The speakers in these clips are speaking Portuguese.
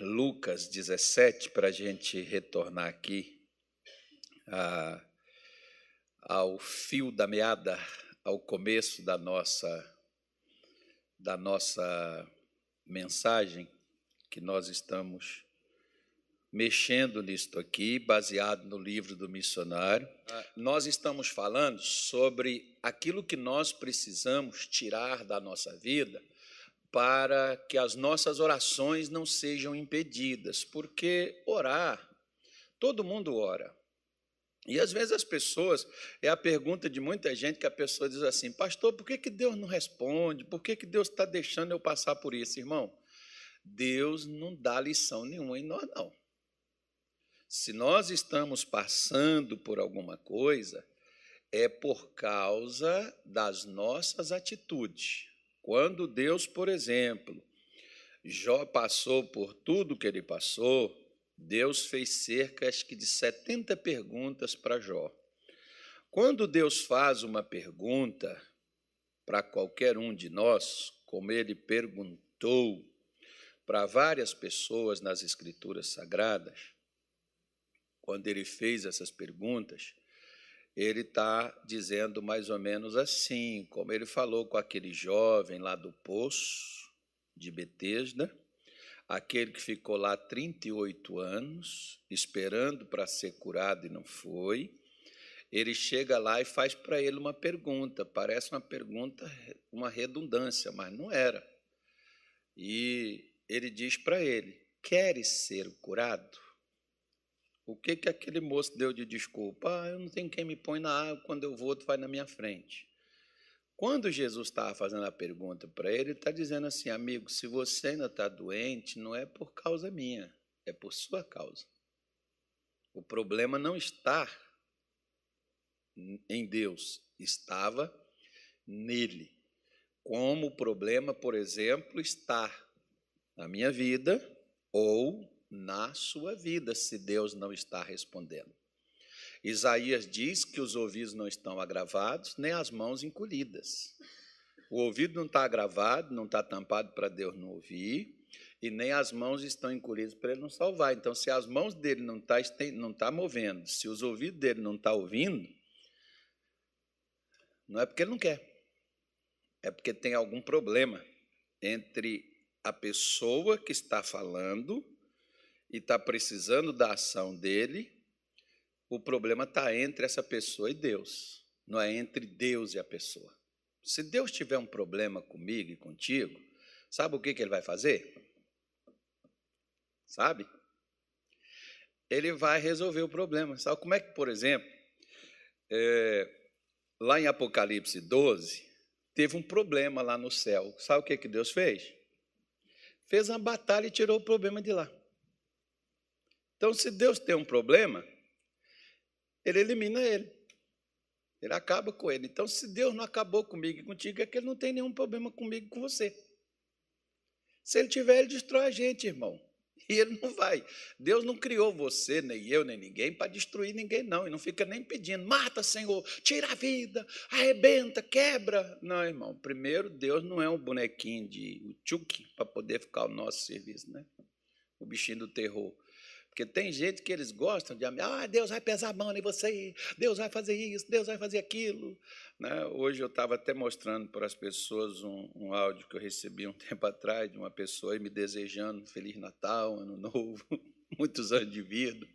Lucas 17 para a gente retornar aqui a, ao fio da meada, ao começo da nossa da nossa mensagem que nós estamos mexendo nisto aqui, baseado no livro do missionário. Ah, nós estamos falando sobre aquilo que nós precisamos tirar da nossa vida para que as nossas orações não sejam impedidas, porque orar, todo mundo ora. E às vezes as pessoas, é a pergunta de muita gente que a pessoa diz assim, pastor, por que, que Deus não responde? Por que, que Deus está deixando eu passar por isso, irmão? Deus não dá lição nenhuma em nós, não. Se nós estamos passando por alguma coisa, é por causa das nossas atitudes. Quando Deus, por exemplo, Jó passou por tudo que ele passou, Deus fez cerca acho que de 70 perguntas para Jó. Quando Deus faz uma pergunta para qualquer um de nós, como ele perguntou para várias pessoas nas Escrituras Sagradas, quando ele fez essas perguntas, ele está dizendo mais ou menos assim, como ele falou com aquele jovem lá do poço de Betesda, aquele que ficou lá 38 anos, esperando para ser curado e não foi. Ele chega lá e faz para ele uma pergunta, parece uma pergunta, uma redundância, mas não era. E ele diz para ele: Queres ser curado? O que, que aquele moço deu de desculpa? Ah, eu não tenho quem me põe na água, quando eu vou, tu vai na minha frente. Quando Jesus estava fazendo a pergunta para ele, ele está dizendo assim, amigo, se você ainda está doente, não é por causa minha, é por sua causa. O problema não está em Deus, estava nele. Como o problema, por exemplo, está na minha vida ou na sua vida, se Deus não está respondendo. Isaías diz que os ouvidos não estão agravados, nem as mãos encolhidas. O ouvido não está agravado, não está tampado para Deus não ouvir, e nem as mãos estão encolhidas para Ele não salvar. Então, se as mãos dele não estão tá, não tá movendo, se os ouvidos dele não estão tá ouvindo, não é porque ele não quer, é porque tem algum problema entre a pessoa que está falando e está precisando da ação dele, o problema está entre essa pessoa e Deus, não é entre Deus e a pessoa. Se Deus tiver um problema comigo e contigo, sabe o que, que ele vai fazer? Sabe? Ele vai resolver o problema. Sabe como é que, por exemplo, é, lá em Apocalipse 12, teve um problema lá no céu. Sabe o que, que Deus fez? Fez uma batalha e tirou o problema de lá. Então, se Deus tem um problema, ele elimina ele. Ele acaba com ele. Então, se Deus não acabou comigo e contigo, é que ele não tem nenhum problema comigo e com você. Se ele tiver, ele destrói a gente, irmão. E ele não vai. Deus não criou você, nem eu, nem ninguém, para destruir ninguém, não. E não fica nem pedindo, mata, Senhor, tira a vida, arrebenta, quebra. Não, irmão. Primeiro, Deus não é um bonequinho de tchuque para poder ficar ao nosso serviço, né? O bichinho do terror. Porque tem gente que eles gostam de ah, Deus vai pesar a mão em você, Deus vai fazer isso, Deus vai fazer aquilo. Né? Hoje eu estava até mostrando para as pessoas um, um, áudio que eu recebi um tempo atrás de uma pessoa me desejando Feliz Natal, Ano Novo, muitos anos de vida,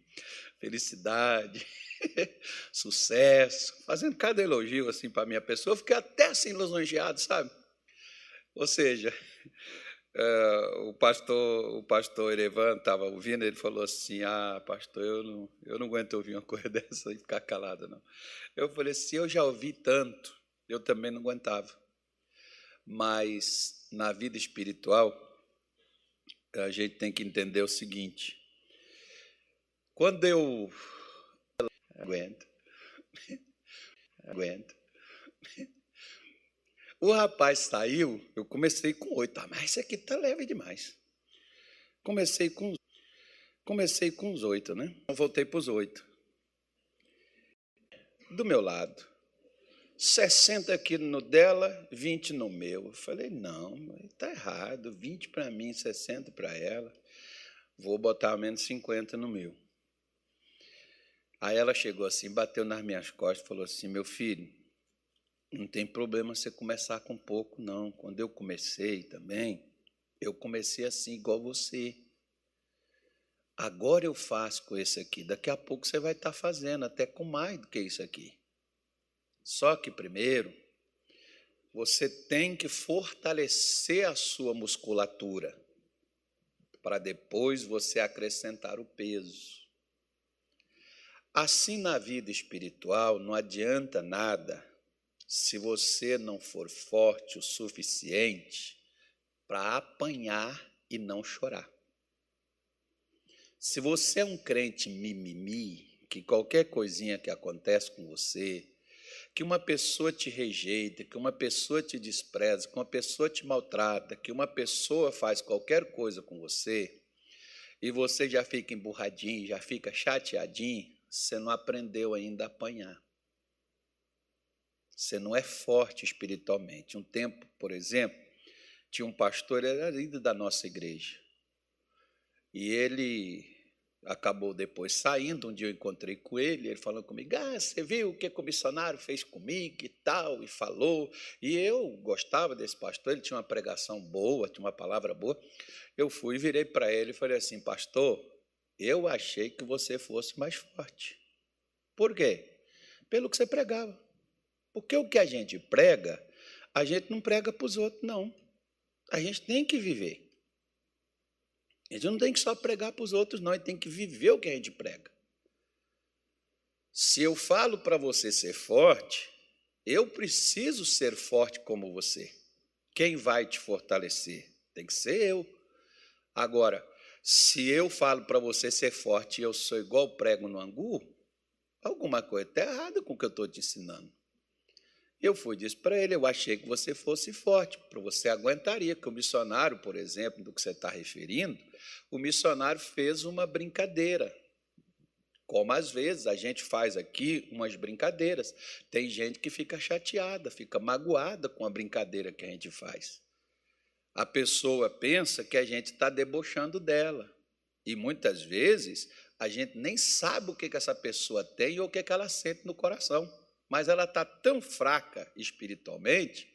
felicidade, sucesso, fazendo cada elogio assim para a minha pessoa. Eu fiquei até assim lisonjeado, sabe? Ou seja, Uh, o pastor o pastor Erevan estava ouvindo, ele falou assim: Ah, pastor, eu não, eu não aguento ouvir uma coisa dessa e ficar calado, não. Eu falei: Se eu já ouvi tanto, eu também não aguentava. Mas na vida espiritual, a gente tem que entender o seguinte: quando eu aguento, aguento, o rapaz saiu, eu comecei com oito. Ah, mas esse aqui está leve demais. Comecei com, comecei com os oito, né? Eu voltei para os oito. Do meu lado. 60 quilos no dela, 20 no meu. Eu falei, não, está errado. 20 para mim, 60 para ela. Vou botar menos 50 no meu. Aí ela chegou assim, bateu nas minhas costas falou assim: Meu filho, não tem problema você começar com pouco, não. Quando eu comecei também, eu comecei assim, igual você. Agora eu faço com esse aqui, daqui a pouco você vai estar fazendo, até com mais do que isso aqui. Só que primeiro, você tem que fortalecer a sua musculatura, para depois você acrescentar o peso. Assim na vida espiritual, não adianta nada se você não for forte o suficiente para apanhar e não chorar. Se você é um crente mimimi, que qualquer coisinha que acontece com você, que uma pessoa te rejeita, que uma pessoa te despreza, que uma pessoa te maltrata, que uma pessoa faz qualquer coisa com você, e você já fica emburradinho, já fica chateadinho, você não aprendeu ainda a apanhar. Você não é forte espiritualmente. Um tempo, por exemplo, tinha um pastor, era líder da nossa igreja. E ele acabou depois saindo. Um dia eu encontrei com ele, ele falando comigo: Ah, você viu o que o missionário fez comigo e tal, e falou. E eu gostava desse pastor, ele tinha uma pregação boa, tinha uma palavra boa. Eu fui, virei para ele e falei assim: Pastor, eu achei que você fosse mais forte. Por quê? Pelo que você pregava. Porque o que a gente prega, a gente não prega para os outros, não. A gente tem que viver. A gente não tem que só pregar para os outros, não, a gente tem que viver o que a gente prega. Se eu falo para você ser forte, eu preciso ser forte como você. Quem vai te fortalecer? Tem que ser eu. Agora, se eu falo para você ser forte e eu sou igual prego no angu, alguma coisa está errada com o que eu estou te ensinando. Eu fui disse para ele, eu achei que você fosse forte, para você aguentaria, que o missionário, por exemplo, do que você está referindo, o missionário fez uma brincadeira. Como às vezes a gente faz aqui umas brincadeiras. Tem gente que fica chateada, fica magoada com a brincadeira que a gente faz. A pessoa pensa que a gente está debochando dela. E muitas vezes a gente nem sabe o que, que essa pessoa tem ou o que, que ela sente no coração mas ela está tão fraca espiritualmente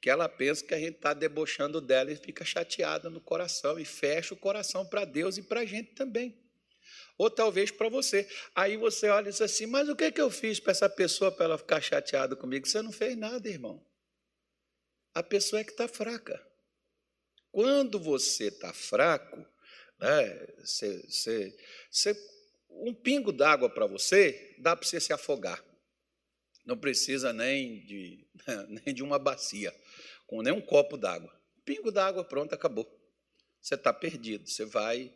que ela pensa que a gente está debochando dela e fica chateada no coração e fecha o coração para Deus e para a gente também. Ou talvez para você. Aí você olha e diz assim: Mas o que, que eu fiz para essa pessoa para ela ficar chateada comigo? Você não fez nada, irmão. A pessoa é que está fraca. Quando você está fraco, né, você, você, você, um pingo d'água para você dá para você se afogar. Não precisa nem de, nem de uma bacia, com nem um copo d'água. Pingo d'água, pronto, acabou. Você está perdido. Você vai,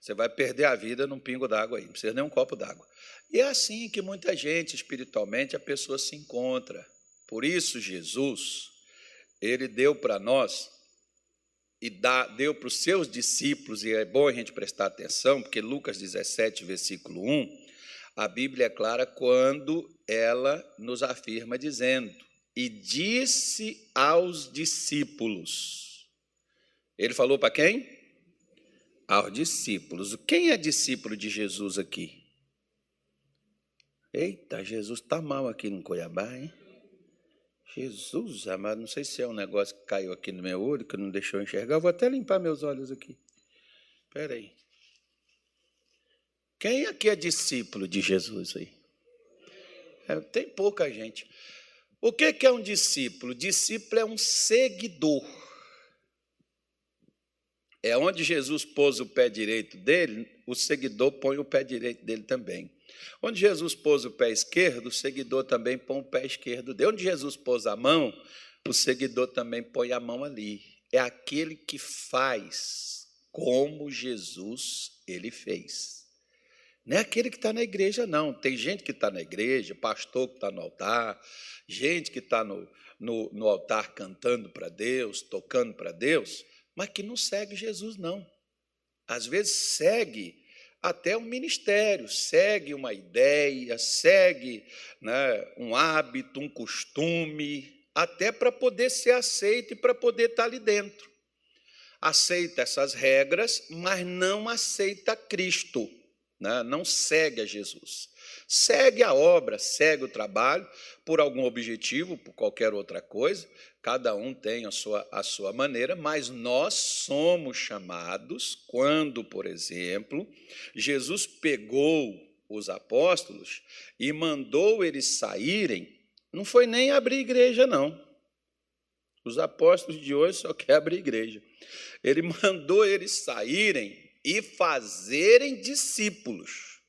você vai perder a vida num pingo d'água aí. Não precisa nem um copo d'água. E é assim que muita gente, espiritualmente, a pessoa se encontra. Por isso, Jesus, ele deu para nós e dá, deu para os seus discípulos, e é bom a gente prestar atenção, porque Lucas 17, versículo 1, a Bíblia é clara quando ela nos afirma dizendo: E disse aos discípulos. Ele falou para quem? Aos discípulos. Quem é discípulo de Jesus aqui? Eita, Jesus está mal aqui no Cuiabá, hein? Jesus amado, não sei se é um negócio que caiu aqui no meu olho, que não deixou enxergar. Eu vou até limpar meus olhos aqui. Espera aí. Quem aqui é discípulo de Jesus aí? É, tem pouca gente. O que é um discípulo? Discípulo é um seguidor. É onde Jesus pôs o pé direito dele, o seguidor põe o pé direito dele também. Onde Jesus pôs o pé esquerdo, o seguidor também põe o pé esquerdo dele. Onde Jesus pôs a mão, o seguidor também põe a mão ali. É aquele que faz como Jesus ele fez. Não é aquele que está na igreja, não. Tem gente que está na igreja, pastor que está no altar, gente que está no, no, no altar cantando para Deus, tocando para Deus, mas que não segue Jesus, não. Às vezes segue até um ministério, segue uma ideia, segue né, um hábito, um costume, até para poder ser aceito e para poder estar tá ali dentro. aceita essas regras, mas não aceita Cristo, né? não segue a Jesus. Segue a obra, segue o trabalho, por algum objetivo, por qualquer outra coisa, cada um tem a sua, a sua maneira, mas nós somos chamados quando, por exemplo, Jesus pegou os apóstolos e mandou eles saírem, não foi nem abrir igreja, não. Os apóstolos de hoje só querem abrir igreja. Ele mandou eles saírem e fazerem discípulos.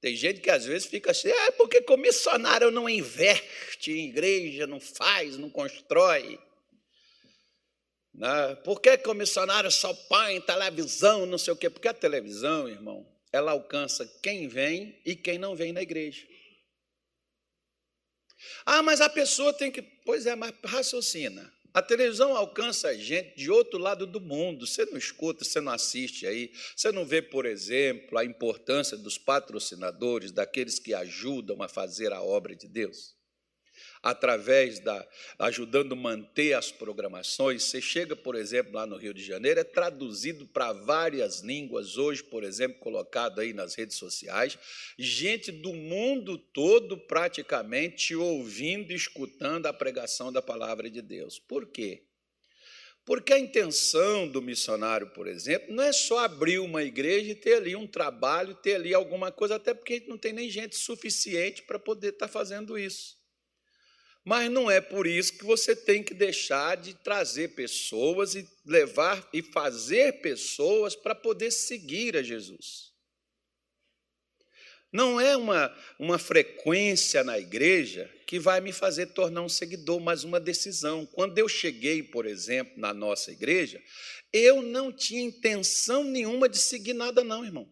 Tem gente que às vezes fica assim, ah, porque comissionário não investe em igreja, não faz, não constrói. Né? Por que comissionário só põe televisão, não sei o quê? Porque a televisão, irmão, ela alcança quem vem e quem não vem na igreja. Ah, mas a pessoa tem que. Pois é, mas raciocina. A televisão alcança gente de outro lado do mundo. Você não escuta, você não assiste aí. Você não vê, por exemplo, a importância dos patrocinadores, daqueles que ajudam a fazer a obra de Deus através da ajudando a manter as programações. Você chega, por exemplo, lá no Rio de Janeiro, é traduzido para várias línguas hoje, por exemplo, colocado aí nas redes sociais, gente do mundo todo praticamente ouvindo escutando a pregação da palavra de Deus. Por quê? Porque a intenção do missionário, por exemplo, não é só abrir uma igreja e ter ali um trabalho, ter ali alguma coisa, até porque não tem nem gente suficiente para poder estar fazendo isso. Mas não é por isso que você tem que deixar de trazer pessoas e levar e fazer pessoas para poder seguir a Jesus. Não é uma, uma frequência na igreja que vai me fazer tornar um seguidor, mas uma decisão. Quando eu cheguei, por exemplo, na nossa igreja, eu não tinha intenção nenhuma de seguir nada, não, irmão.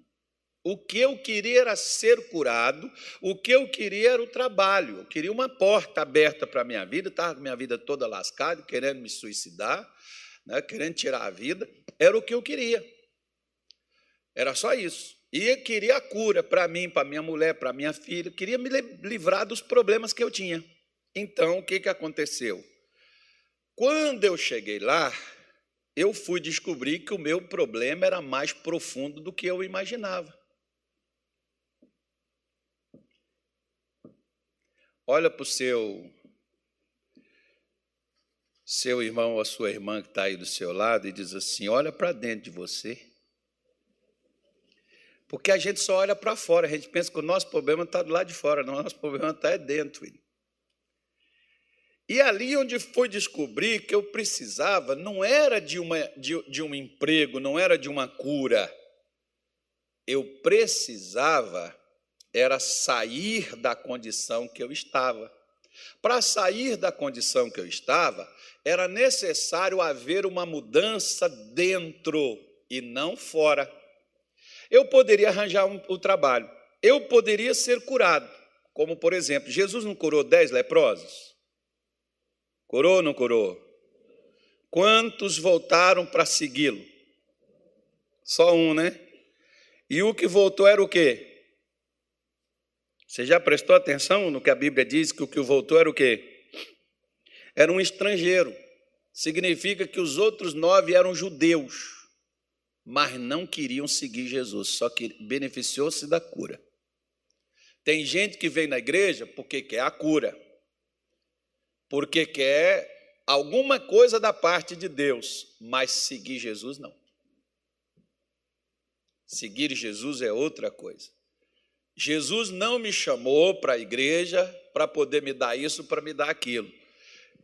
O que eu queria era ser curado, o que eu queria era o trabalho, eu queria uma porta aberta para a minha vida, estava com minha vida toda lascada, querendo me suicidar, né, querendo tirar a vida, era o que eu queria. Era só isso. E queria a cura para mim, para minha mulher, para minha filha, queria me livrar dos problemas que eu tinha. Então, o que, que aconteceu? Quando eu cheguei lá, eu fui descobrir que o meu problema era mais profundo do que eu imaginava. Olha para o seu seu irmão ou a sua irmã que está aí do seu lado e diz assim: olha para dentro de você. Porque a gente só olha para fora, a gente pensa que o nosso problema está do lado de fora, não, o nosso problema está dentro. E ali onde foi descobrir que eu precisava, não era de, uma, de, de um emprego, não era de uma cura. Eu precisava era sair da condição que eu estava. Para sair da condição que eu estava, era necessário haver uma mudança dentro e não fora. Eu poderia arranjar um, o trabalho, eu poderia ser curado, como por exemplo, Jesus não curou dez leprosos? Curou ou não curou? Quantos voltaram para segui-lo? Só um, né? E o que voltou era o quê? Você já prestou atenção no que a Bíblia diz que o que voltou era o quê? Era um estrangeiro. Significa que os outros nove eram judeus, mas não queriam seguir Jesus, só que beneficiou-se da cura. Tem gente que vem na igreja porque quer a cura, porque quer alguma coisa da parte de Deus, mas seguir Jesus não. Seguir Jesus é outra coisa. Jesus não me chamou para a igreja para poder me dar isso, para me dar aquilo.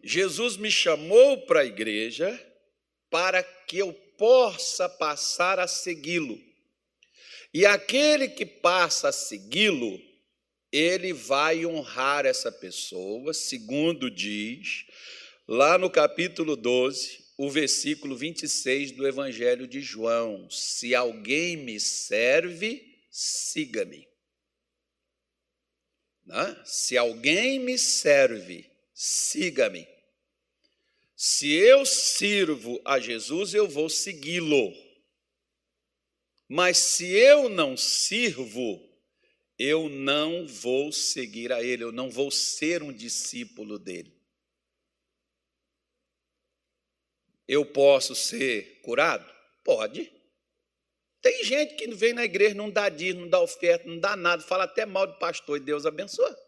Jesus me chamou para a igreja para que eu possa passar a segui-lo. E aquele que passa a segui-lo, ele vai honrar essa pessoa, segundo diz lá no capítulo 12, o versículo 26 do Evangelho de João: Se alguém me serve, siga-me. Né? Se alguém me serve, siga-me. Se eu sirvo a Jesus, eu vou segui-lo. Mas se eu não sirvo, eu não vou seguir a Ele, eu não vou ser um discípulo dele. eu posso ser curado? Pode. Tem gente que vem na igreja, não dá dízimo, não dá oferta, não dá nada, fala até mal de pastor e Deus abençoa.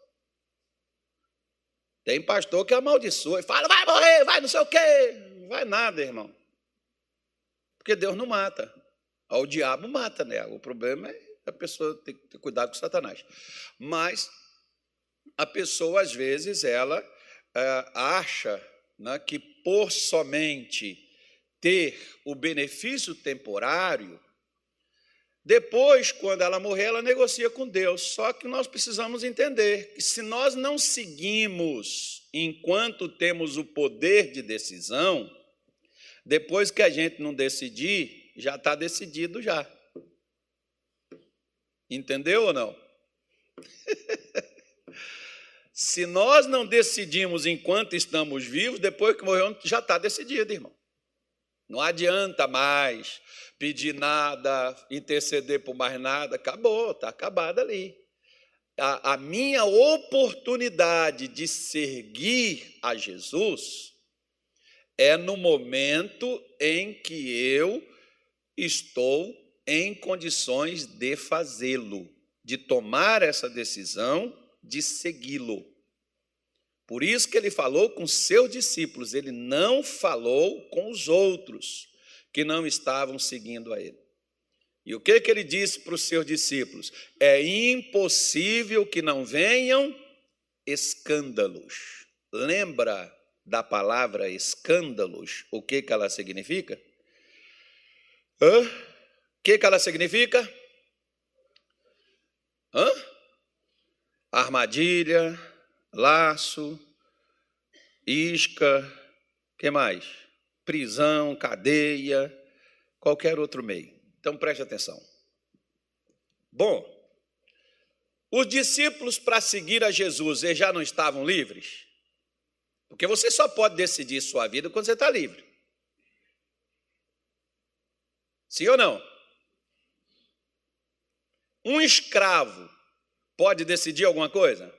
Tem pastor que amaldiçoa e fala, vai morrer, vai não sei o quê. Não vai nada, irmão. Porque Deus não mata. O diabo mata, né? O problema é a pessoa ter, ter cuidado com Satanás. Mas a pessoa, às vezes, ela é, acha né, que por somente ter o benefício temporário, depois, quando ela morrer, ela negocia com Deus. Só que nós precisamos entender que se nós não seguimos enquanto temos o poder de decisão, depois que a gente não decidir, já está decidido já. Entendeu ou não? se nós não decidimos enquanto estamos vivos, depois que morremos, já está decidido, irmão. Não adianta mais pedir nada, interceder por mais nada, acabou, está acabado ali. A, a, minha oportunidade de seguir a Jesus é no momento em que eu estou em condições de fazê-lo, de tomar essa decisão de segui-lo. Por isso que ele falou com seus discípulos, ele não falou com os outros que não estavam seguindo a ele. E o que, que ele disse para os seus discípulos? É impossível que não venham escândalos. Lembra da palavra escândalos? O que, que ela significa? Hã? O que, que ela significa? Hã? Armadilha, laço, isca, que mais? Prisão, cadeia, qualquer outro meio. Então preste atenção. Bom, os discípulos para seguir a Jesus, eles já não estavam livres? Porque você só pode decidir sua vida quando você está livre. Sim ou não? Um escravo pode decidir alguma coisa?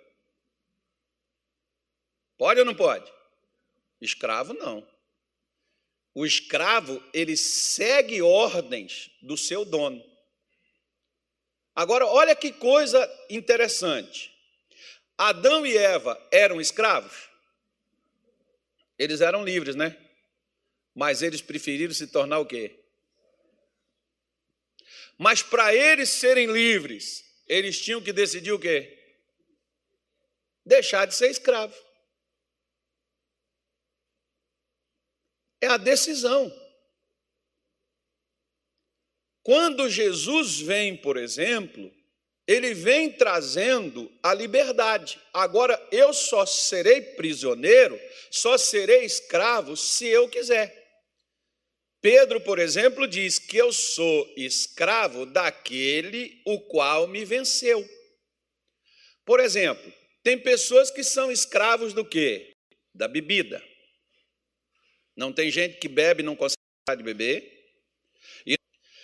Pode ou não pode? Escravo não. O escravo, ele segue ordens do seu dono. Agora, olha que coisa interessante. Adão e Eva eram escravos? Eles eram livres, né? Mas eles preferiram se tornar o quê? Mas para eles serem livres, eles tinham que decidir o quê? Deixar de ser escravo. É a decisão. Quando Jesus vem, por exemplo, ele vem trazendo a liberdade. Agora, eu só serei prisioneiro, só serei escravo se eu quiser. Pedro, por exemplo, diz que eu sou escravo daquele o qual me venceu. Por exemplo, tem pessoas que são escravos do quê? Da bebida. Não tem gente que bebe e não consegue parar de beber. E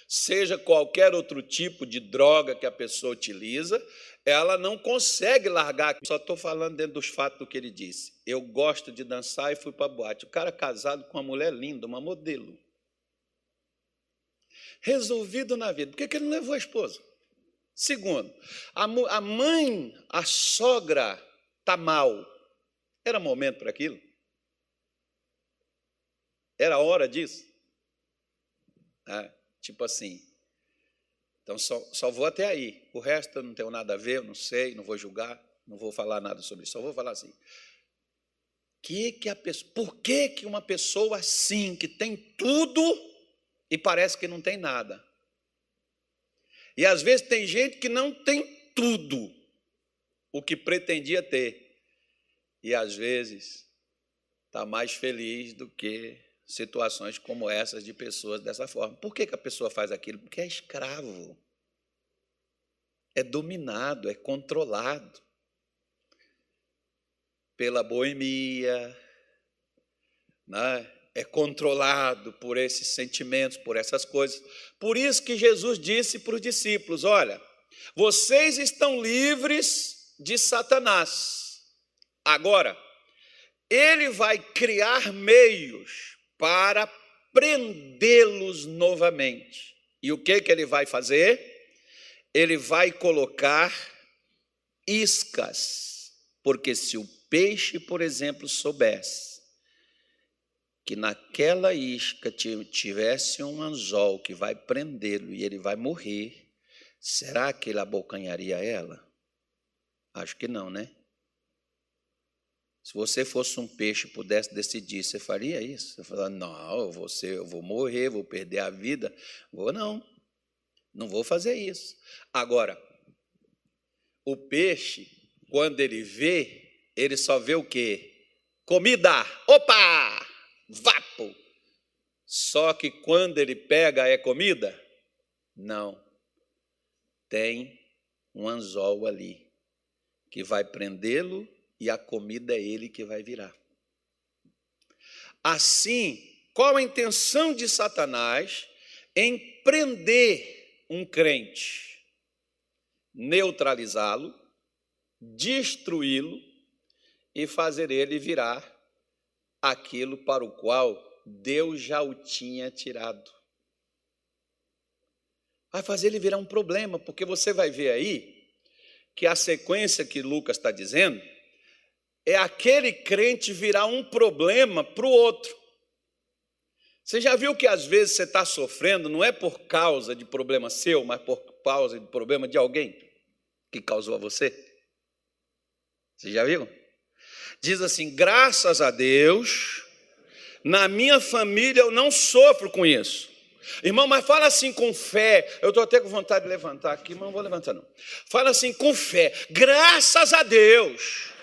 seja qualquer outro tipo de droga que a pessoa utiliza, ela não consegue largar. Só estou falando dentro dos fatos do que ele disse. Eu gosto de dançar e fui para a boate. O cara casado com uma mulher linda, uma modelo. Resolvido na vida. Por que, que ele não levou a esposa? Segundo, a mãe, a sogra, está mal. Era momento para aquilo? Era hora disso? Ah, tipo assim. Então só, só vou até aí. O resto eu não tenho nada a ver, eu não sei, não vou julgar, não vou falar nada sobre isso. Só vou falar assim. Que que a pessoa, por que, que uma pessoa assim, que tem tudo e parece que não tem nada? E às vezes tem gente que não tem tudo o que pretendia ter. E às vezes está mais feliz do que situações como essas de pessoas dessa forma. Por que, que a pessoa faz aquilo? Porque é escravo, é dominado, é controlado pela boemia, né? é controlado por esses sentimentos, por essas coisas. Por isso que Jesus disse para os discípulos: Olha, vocês estão livres de Satanás. Agora, ele vai criar meios para prendê-los novamente. E o que, que ele vai fazer? Ele vai colocar iscas, porque se o peixe, por exemplo, soubesse que naquela isca tivesse um anzol que vai prendê-lo e ele vai morrer, será que ele abocanharia ela? Acho que não, né? Se você fosse um peixe e pudesse decidir, você faria isso? Você falaria, não, eu vou, ser, eu vou morrer, vou perder a vida. Vou não, não vou fazer isso. Agora, o peixe, quando ele vê, ele só vê o quê? Comida! Opa! Vapo! Só que quando ele pega é comida? Não. Tem um anzol ali que vai prendê-lo e a comida é ele que vai virar. Assim, qual a intenção de Satanás em prender um crente? Neutralizá-lo, destruí-lo e fazer ele virar aquilo para o qual Deus já o tinha tirado. Vai fazer ele virar um problema, porque você vai ver aí que a sequência que Lucas está dizendo é aquele crente virar um problema para o outro. Você já viu que às vezes você está sofrendo, não é por causa de problema seu, mas por causa de problema de alguém que causou a você? Você já viu? Diz assim: graças a Deus, na minha família eu não sofro com isso. Irmão, mas fala assim com fé. Eu estou até com vontade de levantar aqui, mas não vou levantar, não. Fala assim com fé. Graças a Deus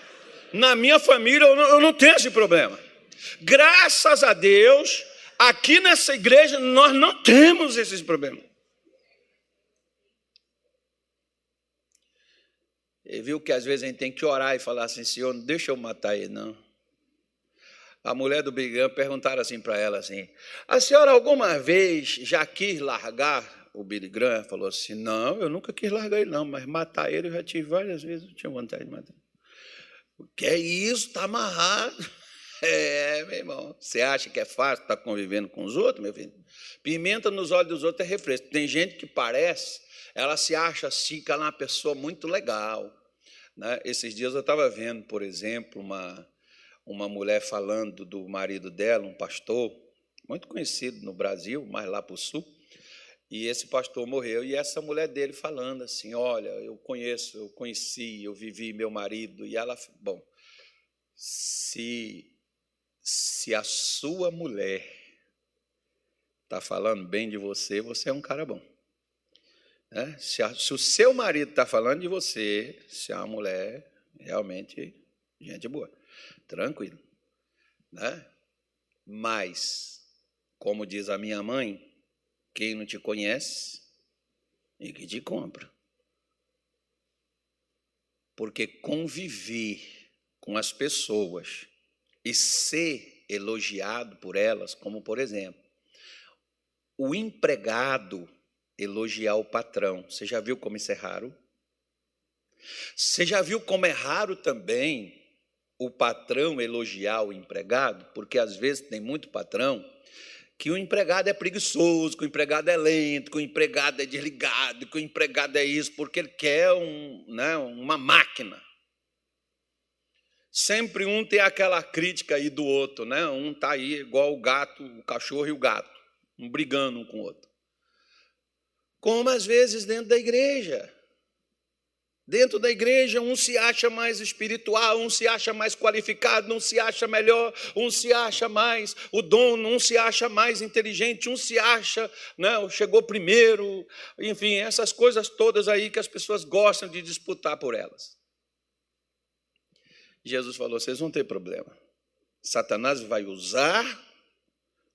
na minha família eu não, eu não tenho esse problema. Graças a Deus, aqui nessa igreja nós não temos esses problemas. Ele viu que às vezes a gente tem que orar e falar assim, Senhor, não deixa eu matar ele, não. A mulher do Bigam perguntaram assim para ela assim: A senhora alguma vez já quis largar o Billy Graham? Falou assim: Não, eu nunca quis largar ele, não, mas matar ele eu já tive várias vezes, eu tinha vontade de matar. O que é isso? Está amarrado. É, meu irmão. Você acha que é fácil estar convivendo com os outros, meu filho? Pimenta nos olhos dos outros é refresco. Tem gente que parece, ela se acha assim, que ela é uma pessoa muito legal. Né? Esses dias eu estava vendo, por exemplo, uma, uma mulher falando do marido dela, um pastor, muito conhecido no Brasil, mas lá para o sul. E esse pastor morreu e essa mulher dele falando assim: Olha, eu conheço, eu conheci, eu vivi meu marido. E ela, bom, se, se a sua mulher está falando bem de você, você é um cara bom. Né? Se, a, se o seu marido está falando de você, se é uma mulher realmente gente boa, tranquilo. Né? Mas, como diz a minha mãe, quem não te conhece e que te compra. Porque conviver com as pessoas e ser elogiado por elas, como por exemplo, o empregado elogiar o patrão. Você já viu como isso é raro? Você já viu como é raro também o patrão elogiar o empregado? Porque às vezes tem muito patrão que o empregado é preguiçoso, que o empregado é lento, que o empregado é desligado, que o empregado é isso, porque ele quer um, né, uma máquina. Sempre um tem aquela crítica aí do outro, né? Um está aí igual o gato, o cachorro e o gato, um brigando um com o outro. Como às vezes dentro da igreja. Dentro da igreja, um se acha mais espiritual, um se acha mais qualificado, um se acha melhor, um se acha mais o dono, um se acha mais inteligente, um se acha, né, chegou primeiro, enfim, essas coisas todas aí que as pessoas gostam de disputar por elas. Jesus falou: vocês vão ter problema. Satanás vai usar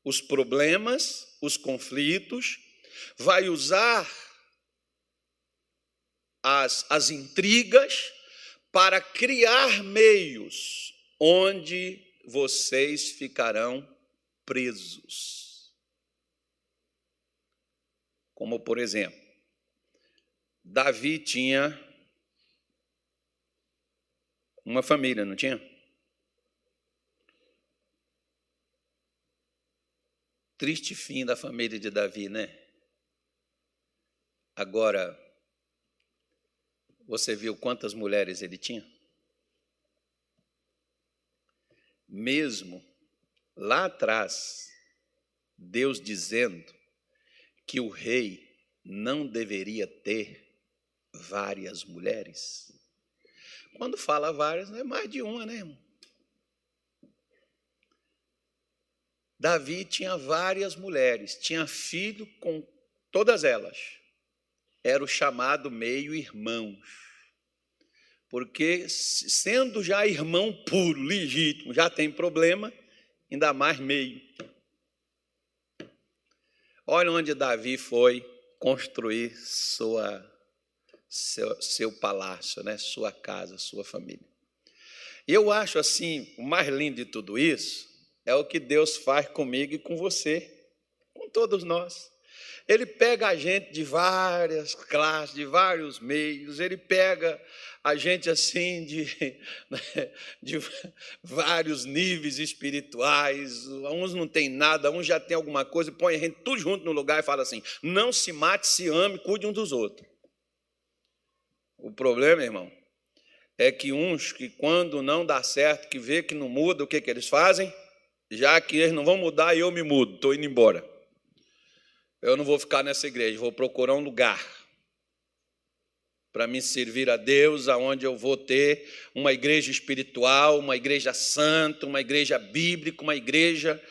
os problemas, os conflitos, vai usar as, as intrigas para criar meios onde vocês ficarão presos. Como, por exemplo, Davi tinha uma família, não tinha? Triste fim da família de Davi, né? Agora, você viu quantas mulheres ele tinha? Mesmo lá atrás, Deus dizendo que o rei não deveria ter várias mulheres. Quando fala várias, não é mais de uma, né, irmão? Davi tinha várias mulheres, tinha filho com todas elas. Era o chamado meio-irmãos. Porque, sendo já irmão puro, legítimo, já tem problema, ainda mais meio. Olha onde Davi foi construir sua, seu, seu palácio, né? sua casa, sua família. E eu acho assim, o mais lindo de tudo isso é o que Deus faz comigo e com você, com todos nós. Ele pega a gente de várias classes, de vários meios, ele pega a gente assim de, né, de vários níveis espirituais. Uns não tem nada, uns já tem alguma coisa, põe a gente tudo junto no lugar e fala assim: não se mate, se ame, cuide um dos outros. O problema, irmão, é que uns que quando não dá certo, que vê que não muda, o que, que eles fazem? Já que eles não vão mudar, eu me mudo, estou indo embora. Eu não vou ficar nessa igreja, vou procurar um lugar para me servir a Deus, aonde eu vou ter uma igreja espiritual, uma igreja santa, uma igreja bíblica, uma igreja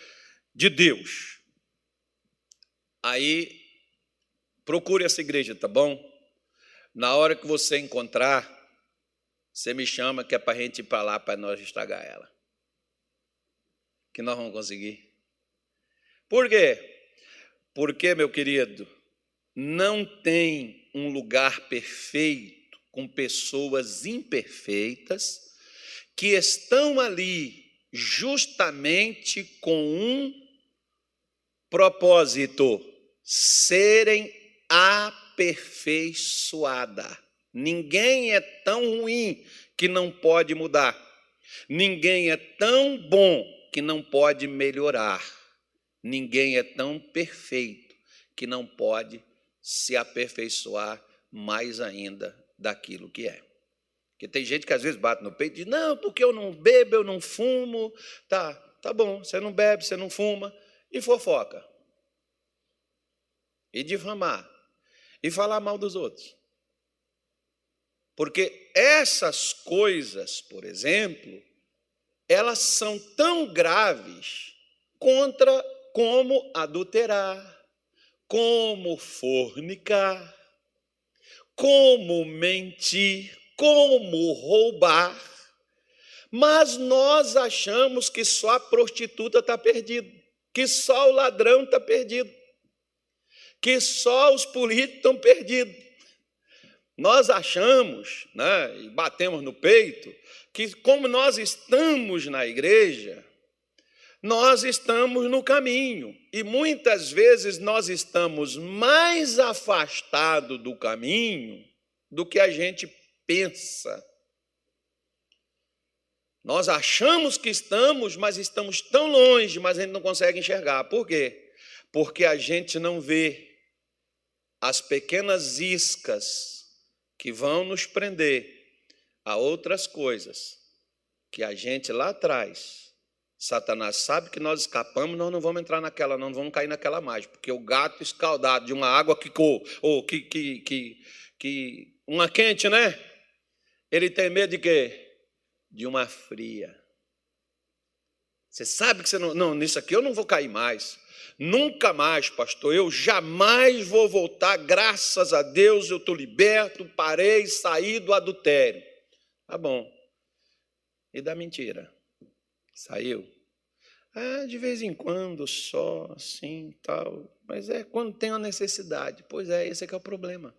de Deus. Aí procure essa igreja, tá bom? Na hora que você encontrar, você me chama que é para a gente ir para lá para nós estragar ela. Que nós vamos conseguir. Por quê? Porque, meu querido, não tem um lugar perfeito com pessoas imperfeitas que estão ali justamente com um propósito: serem aperfeiçoada. Ninguém é tão ruim que não pode mudar. Ninguém é tão bom que não pode melhorar. Ninguém é tão perfeito que não pode se aperfeiçoar mais ainda daquilo que é. Porque tem gente que às vezes bate no peito e diz: Não, porque eu não bebo, eu não fumo. Tá, tá bom, você não bebe, você não fuma. E fofoca. E difamar. E falar mal dos outros. Porque essas coisas, por exemplo, elas são tão graves contra como adulterar, como fornicar, como mentir, como roubar. Mas nós achamos que só a prostituta está perdida, que só o ladrão está perdido, que só os políticos estão perdidos. Nós achamos, né, e batemos no peito, que como nós estamos na igreja, nós estamos no caminho e muitas vezes nós estamos mais afastados do caminho do que a gente pensa. Nós achamos que estamos, mas estamos tão longe, mas a gente não consegue enxergar. Por quê? Porque a gente não vê as pequenas iscas que vão nos prender a outras coisas que a gente lá atrás Satanás sabe que nós escapamos, nós não vamos entrar naquela, não vamos cair naquela mais, porque o gato escaldado de uma água que ou que, que, que, que uma quente, né? Ele tem medo de quê? De uma fria. Você sabe que você não, não, nisso aqui eu não vou cair mais. Nunca mais, pastor, eu jamais vou voltar, graças a Deus eu estou liberto, parei, saí do adultério. Tá bom. E da mentira? Saiu? Ah, de vez em quando só, assim, tal. Mas é quando tem uma necessidade. Pois é, esse é que é o problema.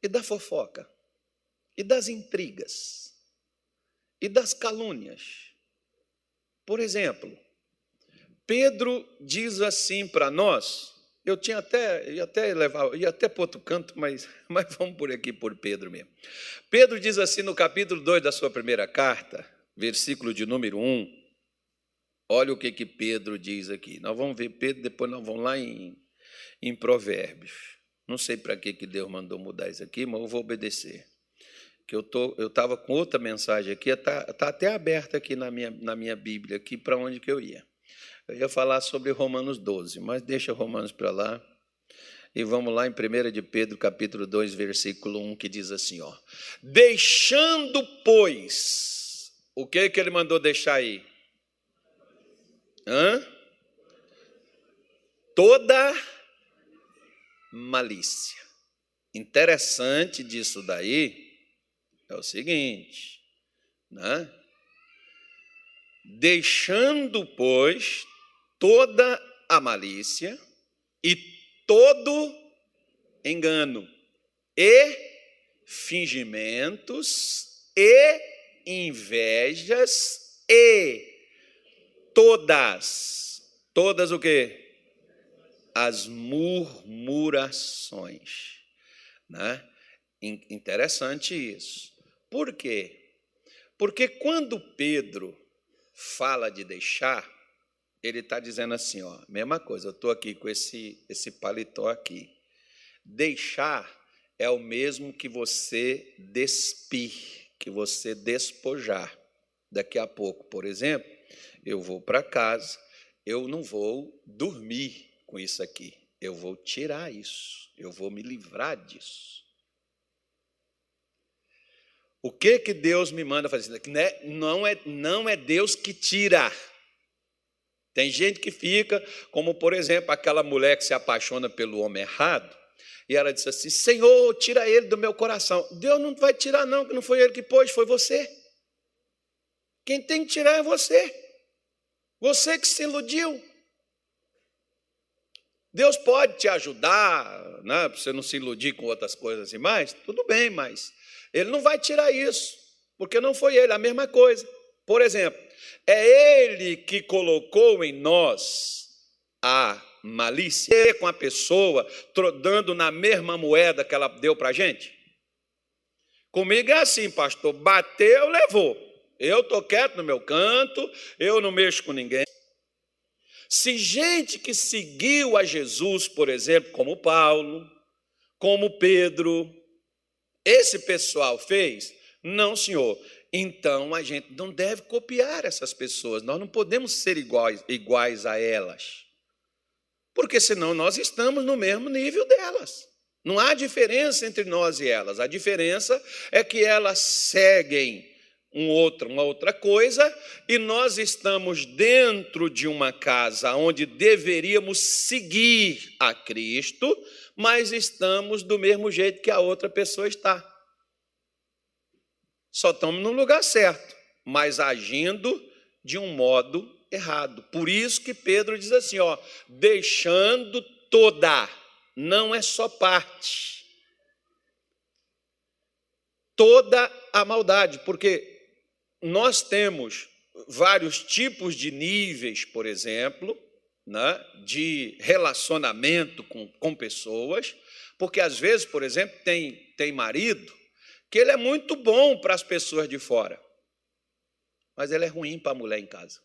E da fofoca? E das intrigas? E das calúnias? Por exemplo, Pedro diz assim para nós, eu tinha até, ia até levar, ia até para outro canto, mas, mas vamos por aqui por Pedro mesmo. Pedro diz assim no capítulo 2 da sua primeira carta, versículo de número 1. Olha o que, que Pedro diz aqui. Nós vamos ver Pedro, depois nós vamos lá em, em Provérbios. Não sei para que, que Deus mandou mudar isso aqui, mas eu vou obedecer. Que eu tô, eu estava com outra mensagem aqui, está tá até aberta aqui na minha, na minha Bíblia, aqui para onde que eu ia. Eu ia falar sobre Romanos 12, mas deixa Romanos para lá. E vamos lá em 1 de Pedro, capítulo 2, versículo 1, que diz assim, ó: Deixando, pois, o que que ele mandou deixar aí? Hã? Toda malícia. Interessante disso daí é o seguinte, né? Deixando, pois, toda a malícia e todo engano e fingimentos e invejas e todas, todas o que? As murmurações, né? Interessante isso. Por quê? Porque quando Pedro fala de deixar, ele está dizendo assim, ó, mesma coisa, eu estou aqui com esse, esse paletó aqui. Deixar é o mesmo que você despir, que você despojar. Daqui a pouco, por exemplo, eu vou para casa, eu não vou dormir com isso aqui, eu vou tirar isso, eu vou me livrar disso. O que que Deus me manda fazer? Né, não é, não é Deus que tira, tem gente que fica, como por exemplo aquela mulher que se apaixona pelo homem errado, e ela disse assim: Senhor, tira ele do meu coração. Deus não vai tirar, não, que não foi ele que pôs, foi você. Quem tem que tirar é você. Você que se iludiu. Deus pode te ajudar, né, para você não se iludir com outras coisas e mais, tudo bem, mas Ele não vai tirar isso, porque não foi Ele, a mesma coisa. Por exemplo, é Ele que colocou em nós a malícia com a pessoa, dando na mesma moeda que ela deu para a gente? Comigo é assim, pastor: bateu, levou. Eu estou quieto no meu canto, eu não mexo com ninguém. Se gente que seguiu a Jesus, por exemplo, como Paulo, como Pedro, esse pessoal fez, não, senhor. Então a gente não deve copiar essas pessoas, nós não podemos ser iguais, iguais a elas, porque senão nós estamos no mesmo nível delas. Não há diferença entre nós e elas, a diferença é que elas seguem um outro, uma outra coisa e nós estamos dentro de uma casa onde deveríamos seguir a Cristo, mas estamos do mesmo jeito que a outra pessoa está só estamos no lugar certo, mas agindo de um modo errado. Por isso que Pedro diz assim, ó, deixando toda, não é só parte. Toda a maldade, porque nós temos vários tipos de níveis, por exemplo, né, de relacionamento com, com pessoas, porque às vezes, por exemplo, tem, tem marido que ele é muito bom para as pessoas de fora, mas ele é ruim para a mulher em casa.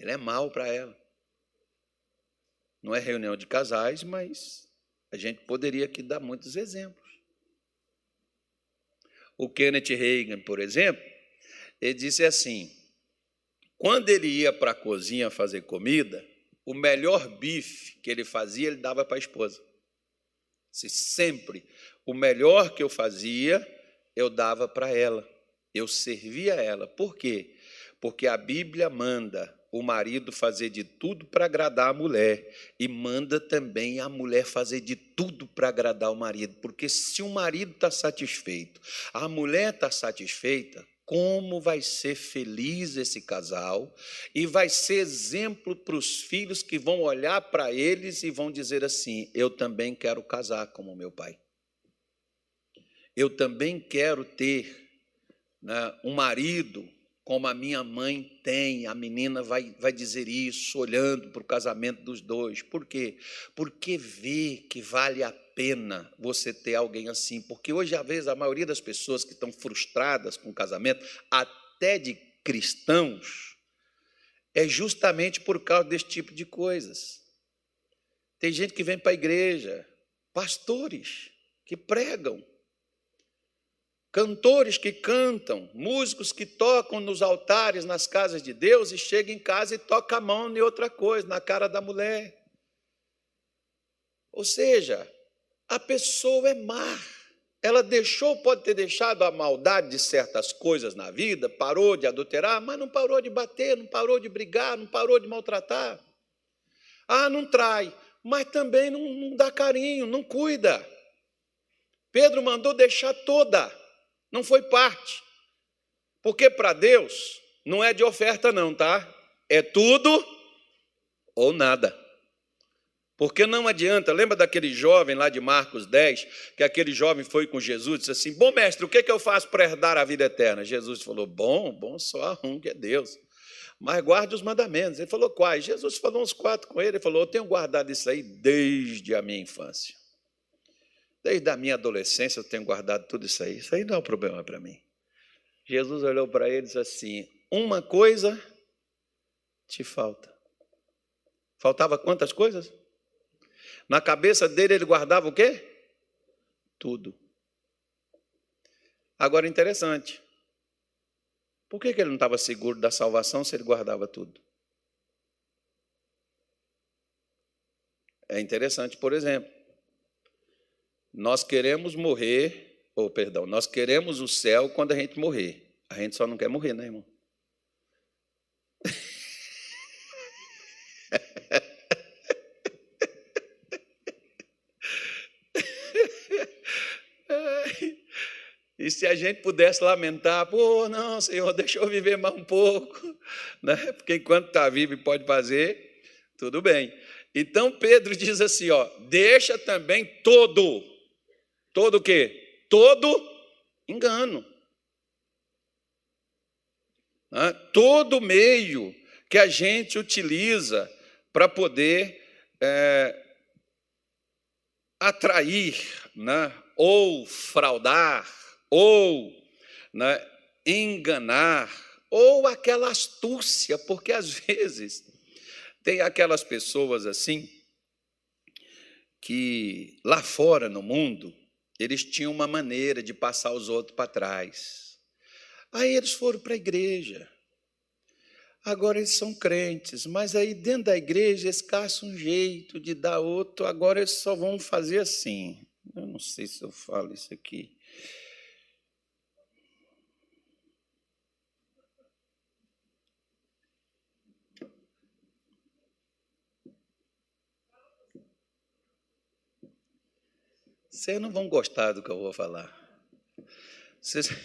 Ele é mal para ela. Não é reunião de casais, mas a gente poderia aqui dar muitos exemplos. O Kenneth Reagan, por exemplo, ele disse assim: quando ele ia para a cozinha fazer comida, o melhor bife que ele fazia, ele dava para a esposa. Se sempre o melhor que eu fazia, eu dava para ela, eu servia ela. Por quê? Porque a Bíblia manda o marido fazer de tudo para agradar a mulher e manda também a mulher fazer de tudo para agradar o marido, porque se o marido está satisfeito, a mulher está satisfeita, como vai ser feliz esse casal e vai ser exemplo para os filhos que vão olhar para eles e vão dizer assim: Eu também quero casar como meu pai. Eu também quero ter né, um marido como a minha mãe tem. A menina vai, vai dizer isso, olhando para o casamento dos dois. Por quê? Porque vê que vale a pena você ter alguém assim. Porque hoje, às vezes, a maioria das pessoas que estão frustradas com o casamento, até de cristãos é justamente por causa desse tipo de coisas. Tem gente que vem para a igreja, pastores que pregam, cantores que cantam, músicos que tocam nos altares, nas casas de Deus e chega em casa e toca a mão em outra coisa, na cara da mulher. Ou seja, a pessoa é má. Ela deixou, pode ter deixado a maldade de certas coisas na vida, parou de adulterar, mas não parou de bater, não parou de brigar, não parou de maltratar. Ah, não trai, mas também não, não dá carinho, não cuida. Pedro mandou deixar toda, não foi parte. Porque para Deus não é de oferta, não, tá? É tudo ou nada. Porque não adianta, lembra daquele jovem lá de Marcos 10, que aquele jovem foi com Jesus e disse assim: Bom mestre, o que, é que eu faço para herdar a vida eterna? Jesus falou: Bom, bom só um que é Deus. Mas guarde os mandamentos. Ele falou: Quais? Jesus falou uns quatro com ele. Ele falou: Eu tenho guardado isso aí desde a minha infância. Desde a minha adolescência eu tenho guardado tudo isso aí. Isso aí não é um problema para mim. Jesus olhou para ele e disse assim: Uma coisa te falta. Faltava quantas coisas? Na cabeça dele ele guardava o quê? Tudo. Agora interessante. Por que, que ele não estava seguro da salvação se ele guardava tudo? É interessante, por exemplo, nós queremos morrer, ou perdão, nós queremos o céu quando a gente morrer. A gente só não quer morrer, né, irmão? E se a gente pudesse lamentar, pô, não, Senhor, deixa eu viver mais um pouco, né? porque enquanto está vivo e pode fazer, tudo bem. Então Pedro diz assim, ó, deixa também todo, todo o quê? Todo engano. Todo meio que a gente utiliza para poder é, atrair, né? ou fraudar, ou né, enganar, ou aquela astúcia, porque às vezes tem aquelas pessoas assim que lá fora no mundo eles tinham uma maneira de passar os outros para trás. Aí eles foram para a igreja. Agora eles são crentes, mas aí dentro da igreja eles caçam um jeito de dar outro, agora eles só vão fazer assim. Eu não sei se eu falo isso aqui. Vocês não vão gostar do que eu vou falar. Vocês,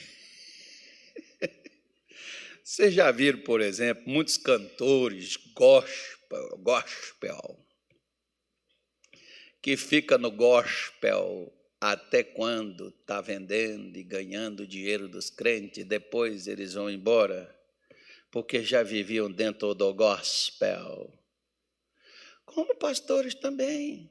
Vocês já viram, por exemplo, muitos cantores gospel, gospel que fica no gospel até quando está vendendo e ganhando dinheiro dos crentes, depois eles vão embora, porque já viviam dentro do gospel. Como pastores também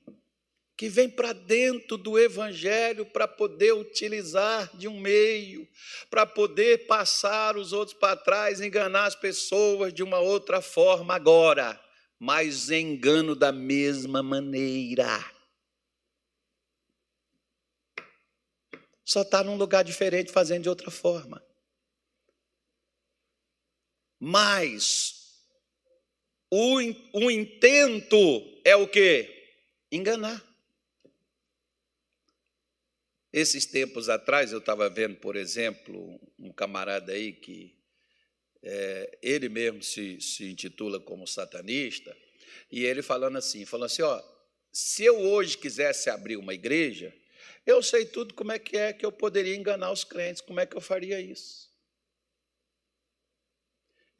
que vem para dentro do Evangelho para poder utilizar de um meio, para poder passar os outros para trás, enganar as pessoas de uma outra forma agora, mas engano da mesma maneira. Só está num lugar diferente fazendo de outra forma. Mas o, o intento é o que? Enganar. Esses tempos atrás, eu estava vendo, por exemplo, um camarada aí que é, ele mesmo se, se intitula como satanista, e ele falando assim, falando assim, ó, se eu hoje quisesse abrir uma igreja, eu sei tudo como é que é que eu poderia enganar os crentes, como é que eu faria isso.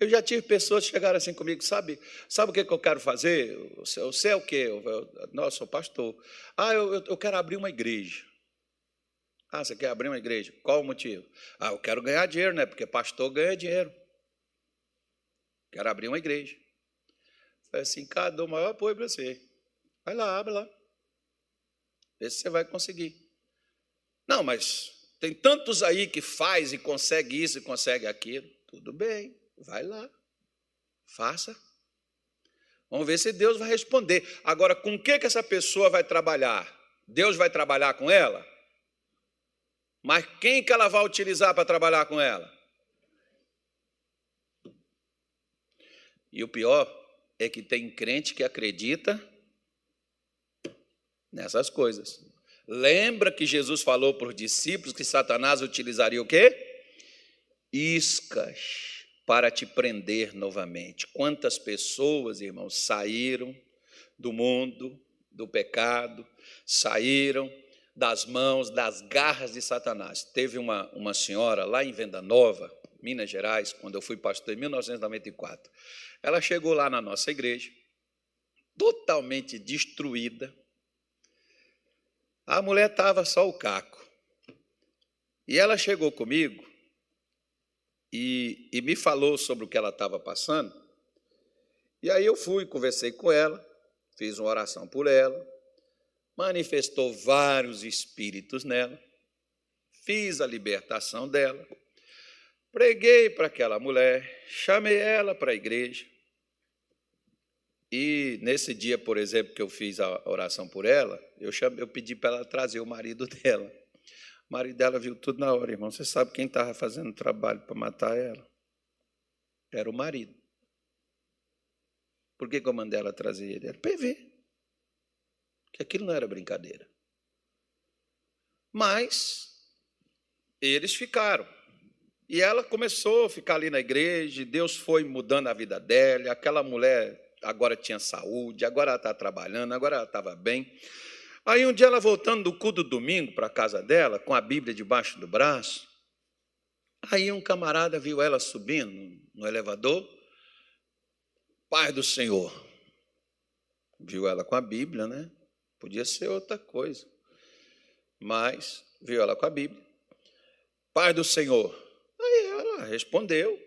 Eu já tive pessoas que chegaram assim comigo, sabe, sabe o que, que eu quero fazer? Você é o quê? Eu, eu, eu sou pastor. Ah, eu, eu quero abrir uma igreja. Ah, você quer abrir uma igreja? Qual o motivo? Ah, eu quero ganhar dinheiro, né? Porque pastor ganha dinheiro. Quero abrir uma igreja. Falei assim, cara, dou o maior apoio para você. Vai lá, abre lá. Vê se você vai conseguir. Não, mas tem tantos aí que faz e consegue isso e consegue aquilo. Tudo bem. Vai lá, faça. Vamos ver se Deus vai responder. Agora, com que, que essa pessoa vai trabalhar? Deus vai trabalhar com ela? Mas quem que ela vai utilizar para trabalhar com ela? E o pior é que tem crente que acredita nessas coisas. Lembra que Jesus falou para os discípulos que Satanás utilizaria o quê? Iscas para te prender novamente. Quantas pessoas, irmãos, saíram do mundo, do pecado, saíram das mãos, das garras de Satanás. Teve uma, uma senhora lá em Venda Nova, Minas Gerais, quando eu fui pastor em 1994. Ela chegou lá na nossa igreja, totalmente destruída. A mulher estava só o caco. E ela chegou comigo e, e me falou sobre o que ela estava passando. E aí eu fui, conversei com ela, fiz uma oração por ela, manifestou vários espíritos nela, fiz a libertação dela, preguei para aquela mulher, chamei ela para a igreja. E nesse dia, por exemplo, que eu fiz a oração por ela, eu, chamei, eu pedi para ela trazer o marido dela. O marido dela viu tudo na hora, irmão. Você sabe quem estava fazendo trabalho para matar ela? Era o marido. Por que, que eu mandei ela trazer ele? Era PV que aquilo não era brincadeira. Mas eles ficaram. E ela começou a ficar ali na igreja, Deus foi mudando a vida dela, aquela mulher agora tinha saúde, agora ela está trabalhando, agora ela estava bem. Aí um dia ela voltando do culto do domingo para a casa dela, com a Bíblia debaixo do braço, aí um camarada viu ela subindo no elevador, Pai do Senhor, viu ela com a Bíblia, né? Podia ser outra coisa. Mas viu ela com a Bíblia. Pai do Senhor. Aí ela respondeu.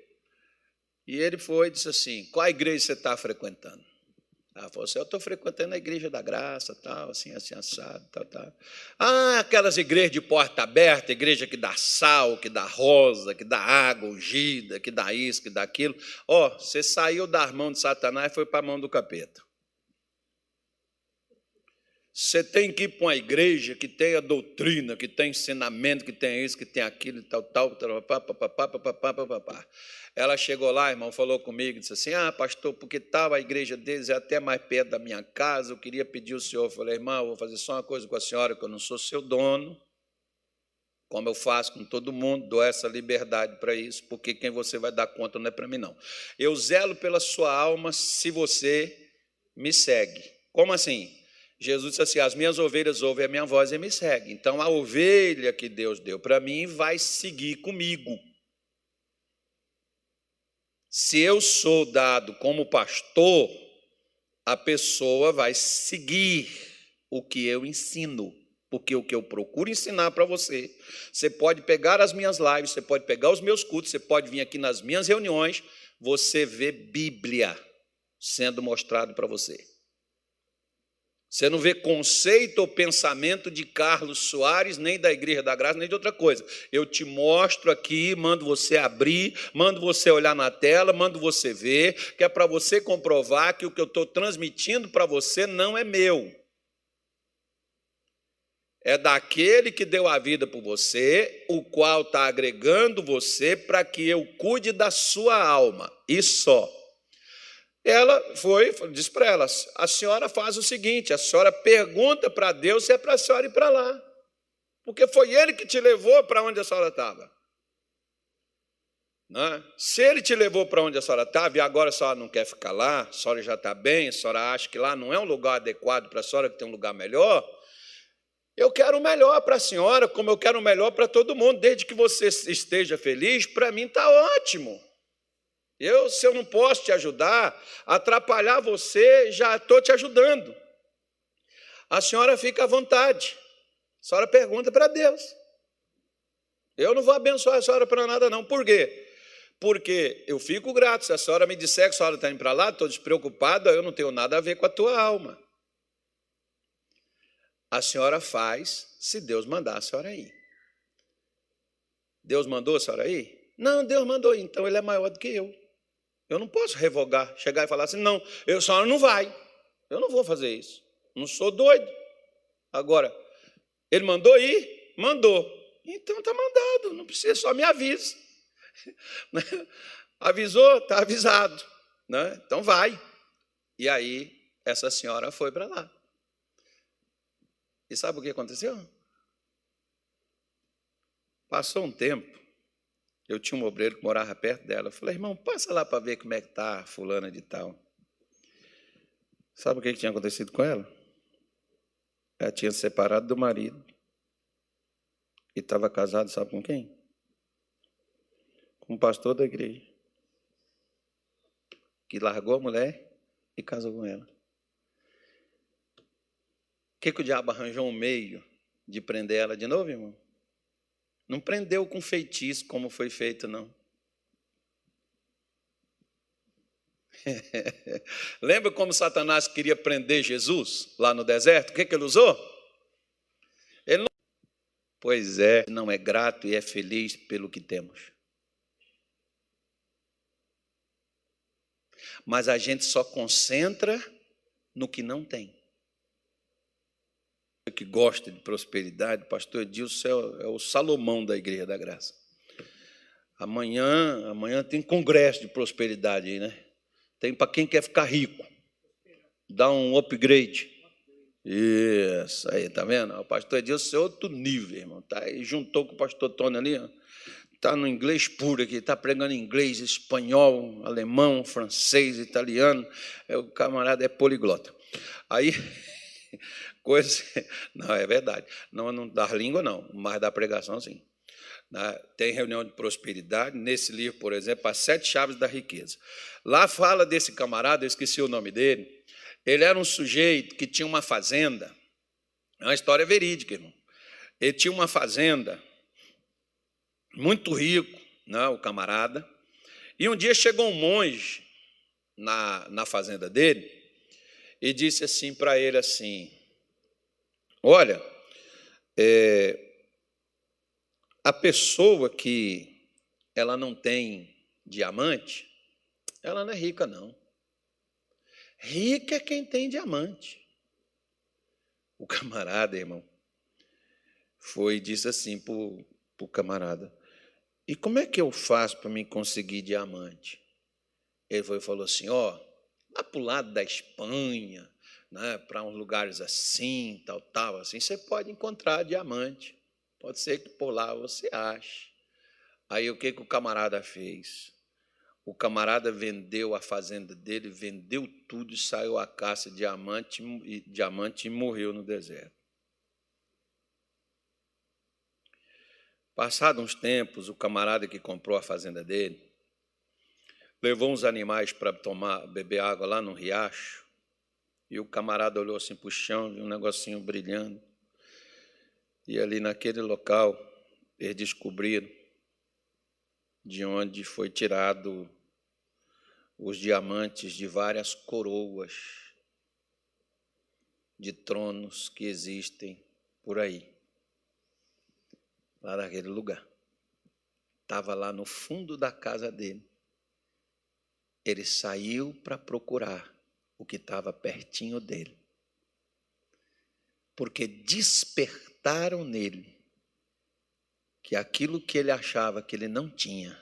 E ele foi e disse assim: Qual igreja você está frequentando? Ela falou assim: Eu estou frequentando a igreja da graça, tal, assim, assim, assado, tal, tal. Ah, aquelas igrejas de porta aberta, igreja que dá sal, que dá rosa, que dá água ungida, que dá isso, que dá aquilo. Ó, oh, você saiu da mão de Satanás e foi para a mão do capeta. Você tem que ir para uma igreja que tenha doutrina, que tenha ensinamento, que tenha isso, que tenha aquilo, tal, tal, tal, papapá, Ela chegou lá, irmão, falou comigo, disse assim: Ah, pastor, porque estava a igreja deles é até mais perto da minha casa, eu queria pedir ao senhor. Eu falei, irmão, eu vou fazer só uma coisa com a senhora, que eu não sou seu dono, como eu faço com todo mundo, dou essa liberdade para isso, porque quem você vai dar conta não é para mim, não. Eu zelo pela sua alma se você me segue. Como assim? Jesus disse assim: As minhas ovelhas ouvem a minha voz e me seguem. Então, a ovelha que Deus deu para mim vai seguir comigo. Se eu sou dado como pastor, a pessoa vai seguir o que eu ensino. Porque o que eu procuro ensinar para você, você pode pegar as minhas lives, você pode pegar os meus cultos, você pode vir aqui nas minhas reuniões, você vê Bíblia sendo mostrado para você. Você não vê conceito ou pensamento de Carlos Soares, nem da Igreja da Graça, nem de outra coisa. Eu te mostro aqui, mando você abrir, mando você olhar na tela, mando você ver, que é para você comprovar que o que eu estou transmitindo para você não é meu. É daquele que deu a vida por você, o qual está agregando você para que eu cuide da sua alma. E só. Ela foi, disse para ela: a senhora faz o seguinte, a senhora pergunta para Deus se é para a senhora ir para lá. Porque foi ele que te levou para onde a senhora estava. Né? Se ele te levou para onde a senhora estava e agora a senhora não quer ficar lá, a senhora já está bem, a senhora acha que lá não é um lugar adequado para a senhora, que tem um lugar melhor, eu quero o melhor para a senhora, como eu quero o melhor para todo mundo, desde que você esteja feliz, para mim está ótimo. Eu, se eu não posso te ajudar, atrapalhar você, já estou te ajudando. A senhora fica à vontade. A senhora pergunta para Deus. Eu não vou abençoar a senhora para nada, não. Por quê? Porque eu fico grato. Se a senhora me disser que a senhora está indo para lá, estou despreocupada, eu não tenho nada a ver com a tua alma. A senhora faz se Deus mandar a senhora ir. Deus mandou a senhora ir? Não, Deus mandou, então ele é maior do que eu. Eu não posso revogar, chegar e falar assim: não, eu só não vai. Eu não vou fazer isso. Não sou doido. Agora, ele mandou ir? Mandou. Então está mandado, não precisa, só me avisa. Avisou, está avisado. Né? Então vai. E aí, essa senhora foi para lá. E sabe o que aconteceu? Passou um tempo, eu tinha um obreiro que morava perto dela. Eu falei, irmão, passa lá para ver como é que está fulana de tal. Sabe o que tinha acontecido com ela? Ela tinha separado do marido e estava casada, sabe com quem? Com o pastor da igreja. Que largou a mulher e casou com ela. O que, que o diabo arranjou um meio de prender ela de novo, irmão? Não prendeu com feitiço, como foi feito, não. Lembra como Satanás queria prender Jesus lá no deserto? O que, que ele usou? Ele não... Pois é, não é grato e é feliz pelo que temos. Mas a gente só concentra no que não tem que gosta de prosperidade, pastor Edilson é, é o Salomão da Igreja da Graça. Amanhã, amanhã tem congresso de prosperidade aí, né? Tem para quem quer ficar rico. Dá um upgrade. Isso aí, tá vendo? O pastor Edilson é outro nível, irmão. Tá? E juntou com o pastor Tony ali, ó. Está no inglês puro aqui, está pregando inglês, espanhol, alemão, francês, italiano. É, o camarada é poliglota. Aí coisas. Não, é verdade. Não, não da língua, não, mas da pregação, sim. Tem reunião de prosperidade. Nesse livro, por exemplo, As Sete Chaves da Riqueza. Lá fala desse camarada, eu esqueci o nome dele. Ele era um sujeito que tinha uma fazenda. É uma história verídica, irmão. Ele tinha uma fazenda, muito rico, né, o camarada. E um dia chegou um monge na, na fazenda dele e disse assim para ele assim: Olha, é, a pessoa que ela não tem diamante, ela não é rica, não. Rica é quem tem diamante. O camarada, irmão, foi disse assim para o camarada: E como é que eu faço para me conseguir diamante? Ele foi falou assim: Ó, lá para o lado da Espanha, né, para uns lugares assim, tal, tal, assim, você pode encontrar diamante. Pode ser que por lá você ache. Aí o que, que o camarada fez? O camarada vendeu a fazenda dele, vendeu tudo e saiu a caça de diamante, e, diamante e morreu no deserto. Passados uns tempos, o camarada que comprou a fazenda dele levou uns animais para tomar, beber água lá no riacho. E o camarada olhou assim para o chão, viu um negocinho brilhando. E ali naquele local, eles descobriram de onde foi tirado os diamantes de várias coroas de tronos que existem por aí, lá naquele lugar. Estava lá no fundo da casa dele. Ele saiu para procurar o que estava pertinho dele. Porque despertaram nele que aquilo que ele achava que ele não tinha,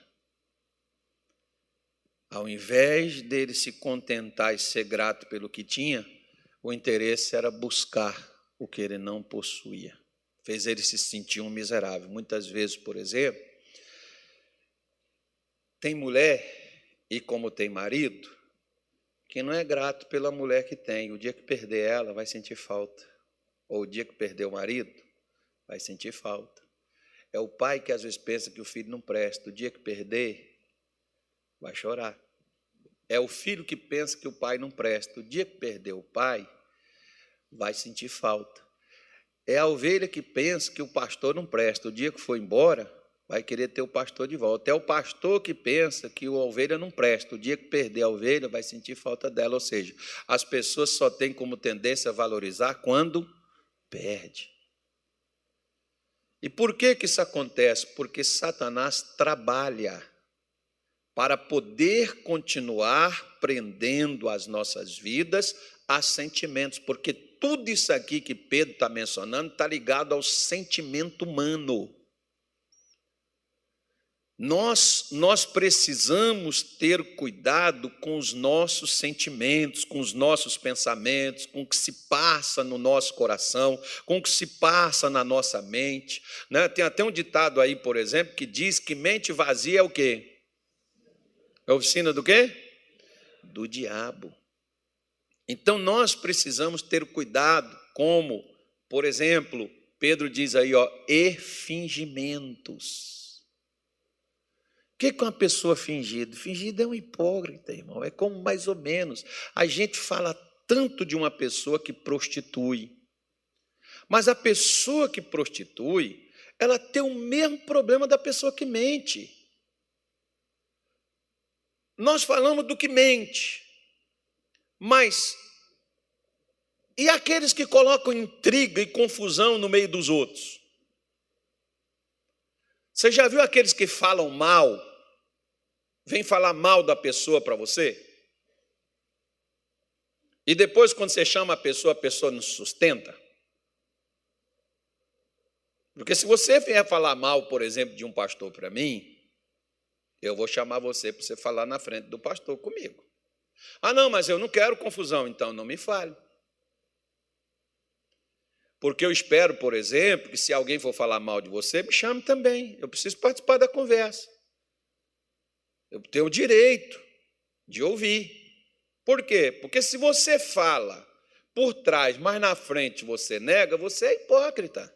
ao invés dele se contentar e ser grato pelo que tinha, o interesse era buscar o que ele não possuía. Fez ele se sentir um miserável. Muitas vezes, por exemplo, tem mulher e como tem marido, que não é grato pela mulher que tem. O dia que perder ela, vai sentir falta. Ou o dia que perder o marido, vai sentir falta. É o pai que às vezes pensa que o filho não presta. O dia que perder, vai chorar. É o filho que pensa que o pai não presta. O dia que perder o pai, vai sentir falta. É a ovelha que pensa que o pastor não presta. O dia que for embora, vai querer ter o pastor de volta. É o pastor que pensa que a ovelha não presta. O dia que perder a ovelha, vai sentir falta dela. Ou seja, as pessoas só têm como tendência a valorizar quando perde. E por que, que isso acontece? Porque Satanás trabalha para poder continuar prendendo as nossas vidas a sentimentos, porque tudo isso aqui que Pedro está mencionando está ligado ao sentimento humano. Nós, nós precisamos ter cuidado com os nossos sentimentos, com os nossos pensamentos, com o que se passa no nosso coração, com o que se passa na nossa mente. Né? Tem até um ditado aí, por exemplo, que diz que mente vazia é o quê? É oficina do quê? Do diabo. Então nós precisamos ter cuidado, como, por exemplo, Pedro diz aí, ó, e fingimentos. O que é uma pessoa fingida? Fingida é um hipócrita, irmão. É como mais ou menos. A gente fala tanto de uma pessoa que prostitui. Mas a pessoa que prostitui, ela tem o mesmo problema da pessoa que mente. Nós falamos do que mente. Mas e aqueles que colocam intriga e confusão no meio dos outros? Você já viu aqueles que falam mal? Vem falar mal da pessoa para você? E depois, quando você chama a pessoa, a pessoa não sustenta? Porque se você vier falar mal, por exemplo, de um pastor para mim, eu vou chamar você para você falar na frente do pastor comigo. Ah, não, mas eu não quero confusão, então não me fale. Porque eu espero, por exemplo, que se alguém for falar mal de você, me chame também. Eu preciso participar da conversa. Eu tenho o direito de ouvir. Por quê? Porque se você fala por trás, mas na frente você nega, você é hipócrita.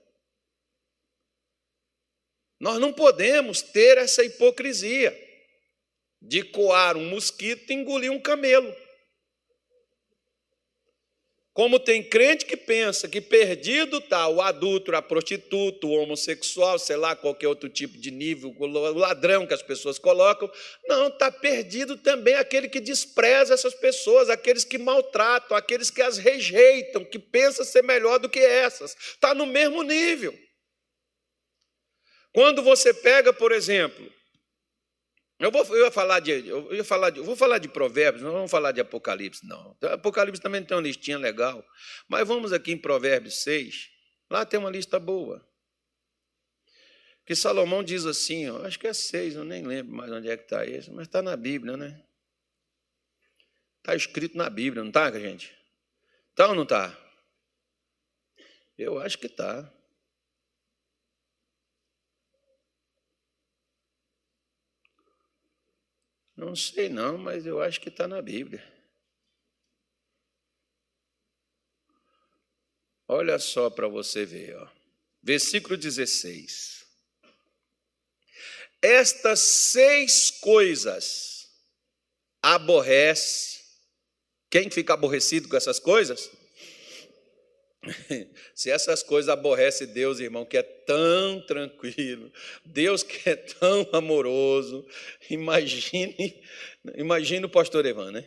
Nós não podemos ter essa hipocrisia de coar um mosquito e engolir um camelo. Como tem crente que pensa que perdido está o adulto, a prostituta, o homossexual, sei lá, qualquer outro tipo de nível, o ladrão que as pessoas colocam. Não, está perdido também aquele que despreza essas pessoas, aqueles que maltratam, aqueles que as rejeitam, que pensam ser melhor do que essas. Está no mesmo nível. Quando você pega, por exemplo, eu vou eu ia falar de eu ia falar de, eu vou falar de provérbios, não vamos falar de Apocalipse não. Apocalipse também tem uma listinha legal, mas vamos aqui em Provérbios 6. Lá tem uma lista boa. Que Salomão diz assim, ó, acho que é 6, eu nem lembro mais onde é que está esse, mas está na Bíblia, né? Está escrito na Bíblia, não está, gente? Está ou não está? Eu acho que está. Não sei não, mas eu acho que está na Bíblia. Olha só para você ver, ó. versículo 16. Estas seis coisas aborrece. Quem fica aborrecido com essas coisas? Se essas coisas aborrece Deus, irmão, que é tão tranquilo, Deus que é tão amoroso, imagine, imagine o pastor Evan, né?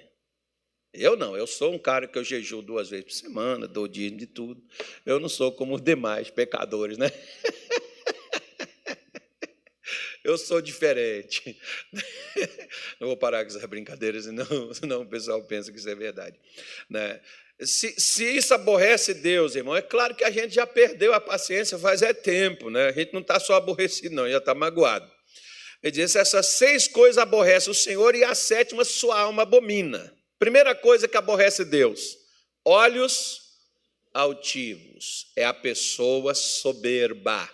Eu não, eu sou um cara que eu jejuo duas vezes por semana, dou dia de tudo. Eu não sou como os demais pecadores, né? Eu sou diferente. Não vou parar com essas brincadeiras, senão, senão o pessoal pensa que isso é verdade. Né? Se, se, isso aborrece Deus, irmão, é claro que a gente já perdeu a paciência faz é tempo, né? A gente não está só aborrecido, não, já está magoado. Ele diz: essas seis coisas aborrece o Senhor e a sétima sua alma abomina. Primeira coisa que aborrece Deus: olhos altivos, é a pessoa soberba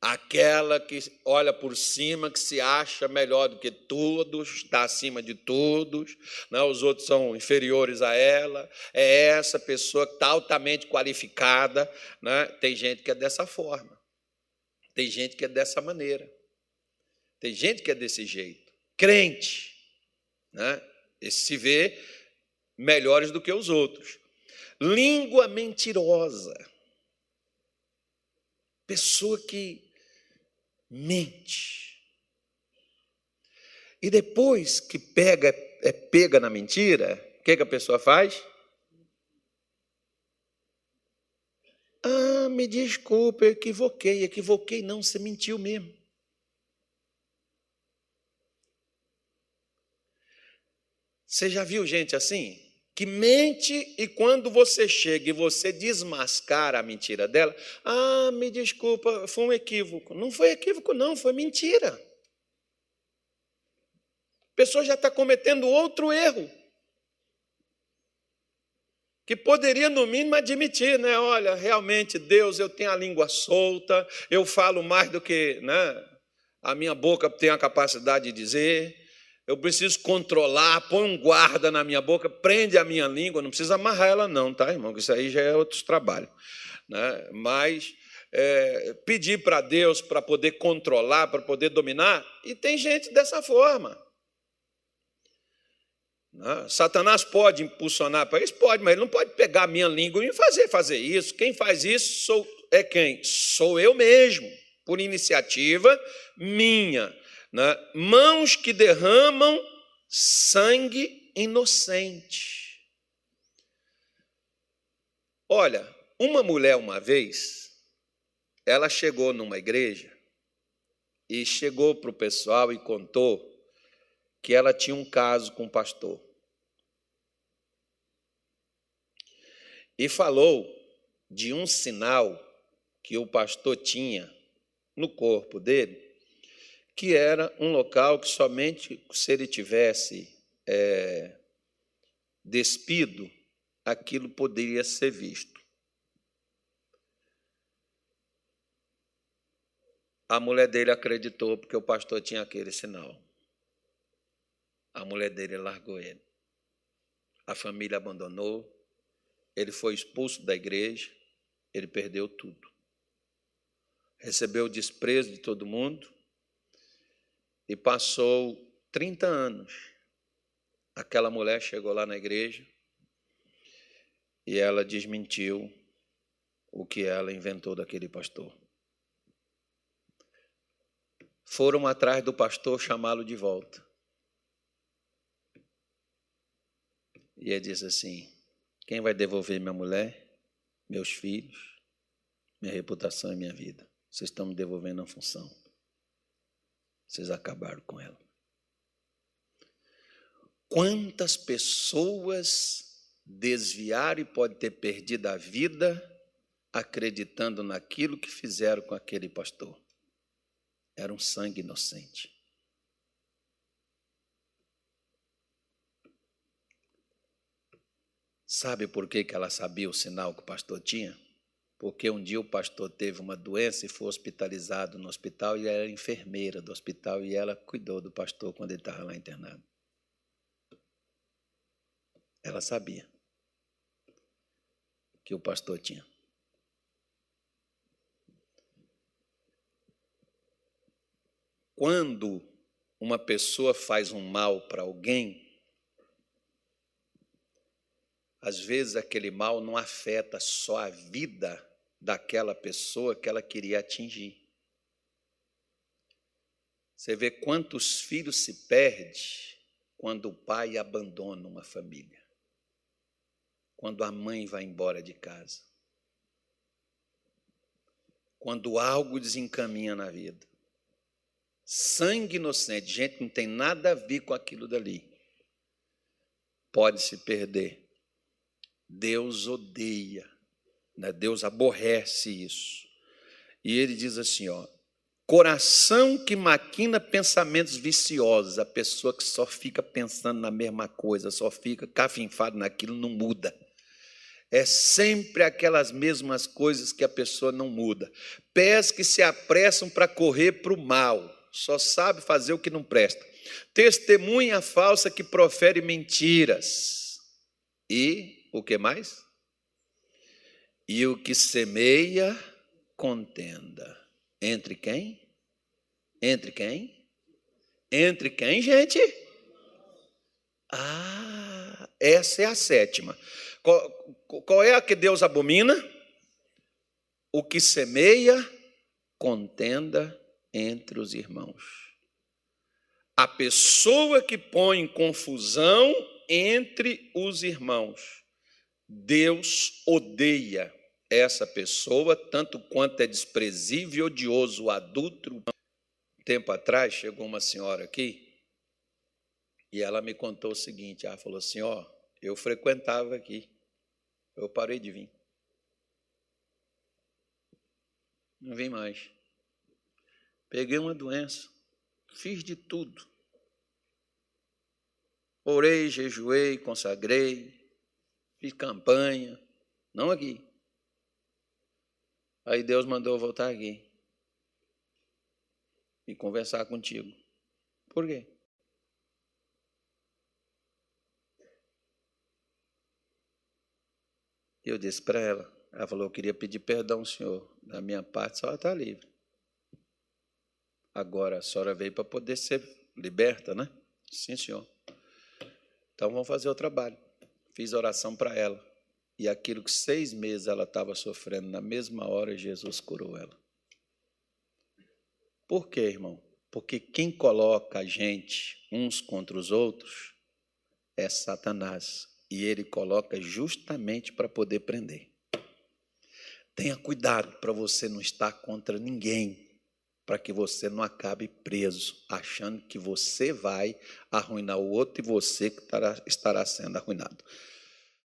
aquela que olha por cima, que se acha melhor do que todos, está acima de todos, né? os outros são inferiores a ela, é essa pessoa que está altamente qualificada. Né? Tem gente que é dessa forma, tem gente que é dessa maneira, tem gente que é desse jeito. Crente, né? esse se vê melhores do que os outros. Língua mentirosa. Pessoa que mente. E depois que pega, é pega na mentira, o que, que a pessoa faz? Ah, me desculpe, eu equivoquei, equivoquei, não, você mentiu mesmo. Você já viu gente assim? Que mente e quando você chega e você desmascara a mentira dela, ah, me desculpa, foi um equívoco. Não foi equívoco, não, foi mentira. A pessoa já está cometendo outro erro. Que poderia, no mínimo, admitir, né? Olha, realmente, Deus, eu tenho a língua solta, eu falo mais do que né, a minha boca tem a capacidade de dizer eu preciso controlar, põe um guarda na minha boca, prende a minha língua, não precisa amarrar ela, não, tá, irmão? Isso aí já é outro trabalho. Né? Mas é, pedir para Deus para poder controlar, para poder dominar, e tem gente dessa forma. Né? Satanás pode impulsionar para isso? Pode, mas ele não pode pegar a minha língua e fazer fazer isso. Quem faz isso sou, é quem? Sou eu mesmo, por iniciativa minha né? mãos que derramam sangue inocente. Olha, uma mulher uma vez, ela chegou numa igreja e chegou para o pessoal e contou que ela tinha um caso com o pastor. E falou de um sinal que o pastor tinha no corpo dele, que era um local que somente se ele tivesse é, despido, aquilo poderia ser visto. A mulher dele acreditou porque o pastor tinha aquele sinal. A mulher dele largou ele. A família abandonou, ele foi expulso da igreja, ele perdeu tudo. Recebeu o desprezo de todo mundo, e passou 30 anos. Aquela mulher chegou lá na igreja e ela desmentiu o que ela inventou daquele pastor. Foram atrás do pastor chamá-lo de volta. E ele disse assim: Quem vai devolver minha mulher, meus filhos, minha reputação e minha vida? Vocês estão me devolvendo a função. Vocês acabaram com ela. Quantas pessoas desviaram e podem ter perdido a vida acreditando naquilo que fizeram com aquele pastor? Era um sangue inocente. Sabe por que, ela sabia o sinal que o pastor tinha? Porque um dia o pastor teve uma doença e foi hospitalizado no hospital e ela era enfermeira do hospital e ela cuidou do pastor quando ele estava lá internado. Ela sabia que o pastor tinha. Quando uma pessoa faz um mal para alguém, às vezes aquele mal não afeta só a vida daquela pessoa que ela queria atingir. Você vê quantos filhos se perde quando o pai abandona uma família, quando a mãe vai embora de casa, quando algo desencaminha na vida. Sangue inocente, gente que não tem nada a ver com aquilo dali, pode se perder. Deus odeia né? Deus aborrece isso. E ele diz assim: ó, coração que maquina pensamentos viciosos, a pessoa que só fica pensando na mesma coisa, só fica cafinfado naquilo, não muda. É sempre aquelas mesmas coisas que a pessoa não muda. Pés que se apressam para correr para o mal, só sabe fazer o que não presta. Testemunha falsa que profere mentiras. E o que mais? E o que semeia, contenda. Entre quem? Entre quem? Entre quem, gente? Ah, essa é a sétima. Qual, qual é a que Deus abomina? O que semeia, contenda entre os irmãos. A pessoa que põe confusão entre os irmãos. Deus odeia essa pessoa, tanto quanto é desprezível, odioso, adulto. Um tempo atrás chegou uma senhora aqui E ela me contou o seguinte: ela falou assim, ó, eu frequentava aqui, eu parei de vir. Não vim mais. Peguei uma doença, fiz de tudo. Orei, jejuei, consagrei, fiz campanha, não aqui. Aí Deus mandou eu voltar aqui e conversar contigo. Por quê? Eu disse para ela, ela falou, eu queria pedir perdão, senhor. Da minha parte, a senhora está livre. Agora, a senhora veio para poder ser liberta, né? Sim, senhor. Então, vamos fazer o trabalho. Fiz oração para ela. E aquilo que seis meses ela estava sofrendo, na mesma hora, Jesus curou ela. Por quê, irmão? Porque quem coloca a gente uns contra os outros é Satanás. E ele coloca justamente para poder prender. Tenha cuidado para você não estar contra ninguém, para que você não acabe preso, achando que você vai arruinar o outro e você que estará, sendo arruinado.